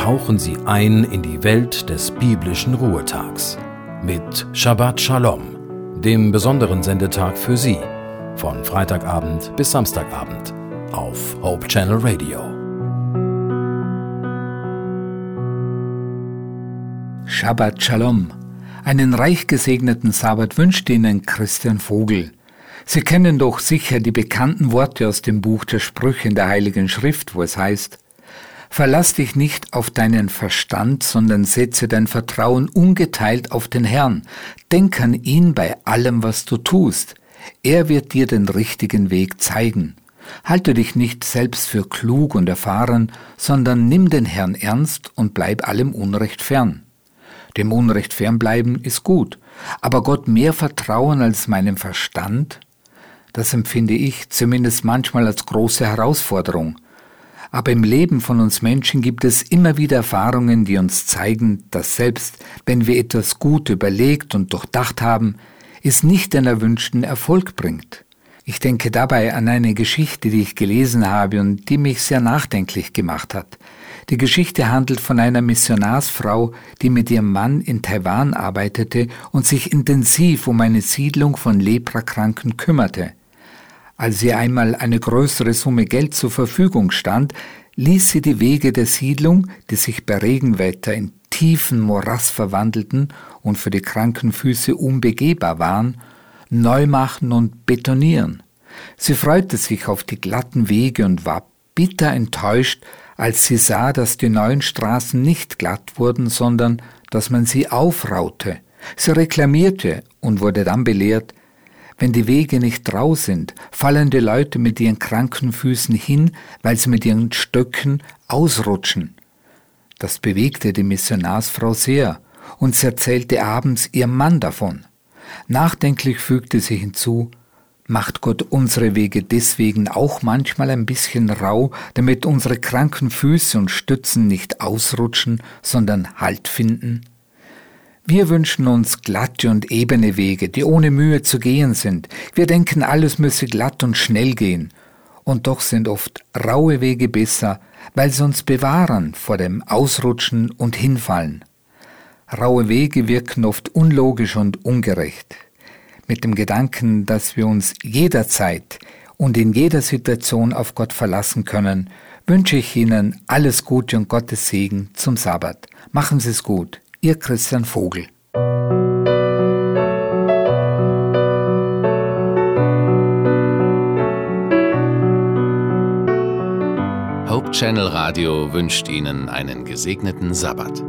tauchen Sie ein in die Welt des biblischen Ruhetags mit Shabbat Shalom, dem besonderen Sendetag für Sie, von Freitagabend bis Samstagabend auf Hope Channel Radio. Shabbat Shalom. Einen reich gesegneten Sabbat wünscht Ihnen Christian Vogel. Sie kennen doch sicher die bekannten Worte aus dem Buch der Sprüche in der Heiligen Schrift, wo es heißt, Verlass dich nicht auf deinen Verstand, sondern setze dein Vertrauen ungeteilt auf den Herrn. Denk an ihn bei allem, was du tust. Er wird dir den richtigen Weg zeigen. Halte dich nicht selbst für klug und erfahren, sondern nimm den Herrn ernst und bleib allem Unrecht fern. Dem Unrecht fernbleiben ist gut, aber Gott mehr vertrauen als meinem Verstand, das empfinde ich zumindest manchmal als große Herausforderung. Aber im Leben von uns Menschen gibt es immer wieder Erfahrungen, die uns zeigen, dass selbst wenn wir etwas gut überlegt und durchdacht haben, es nicht den erwünschten Erfolg bringt. Ich denke dabei an eine Geschichte, die ich gelesen habe und die mich sehr nachdenklich gemacht hat. Die Geschichte handelt von einer Missionarsfrau, die mit ihrem Mann in Taiwan arbeitete und sich intensiv um eine Siedlung von Leprakranken kümmerte. Als ihr einmal eine größere Summe Geld zur Verfügung stand, ließ sie die Wege der Siedlung, die sich bei Regenwetter in tiefen Morass verwandelten und für die kranken Füße unbegehbar waren, neu machen und betonieren. Sie freute sich auf die glatten Wege und war bitter enttäuscht, als sie sah, dass die neuen Straßen nicht glatt wurden, sondern dass man sie aufraute. Sie reklamierte und wurde dann belehrt, wenn die Wege nicht rau sind, fallen die Leute mit ihren kranken Füßen hin, weil sie mit ihren Stöcken ausrutschen. Das bewegte die Missionarsfrau sehr, und sie erzählte abends ihrem Mann davon. Nachdenklich fügte sie hinzu, Macht Gott unsere Wege deswegen auch manchmal ein bisschen rau, damit unsere kranken Füße und Stützen nicht ausrutschen, sondern Halt finden? Wir wünschen uns glatte und ebene Wege, die ohne Mühe zu gehen sind. Wir denken, alles müsse glatt und schnell gehen. Und doch sind oft raue Wege besser, weil sie uns bewahren vor dem Ausrutschen und Hinfallen. Raue Wege wirken oft unlogisch und ungerecht. Mit dem Gedanken, dass wir uns jederzeit und in jeder Situation auf Gott verlassen können, wünsche ich Ihnen alles Gute und Gottes Segen zum Sabbat. Machen Sie es gut. Ihr Christian Vogel. Hope Channel Radio wünscht Ihnen einen gesegneten Sabbat.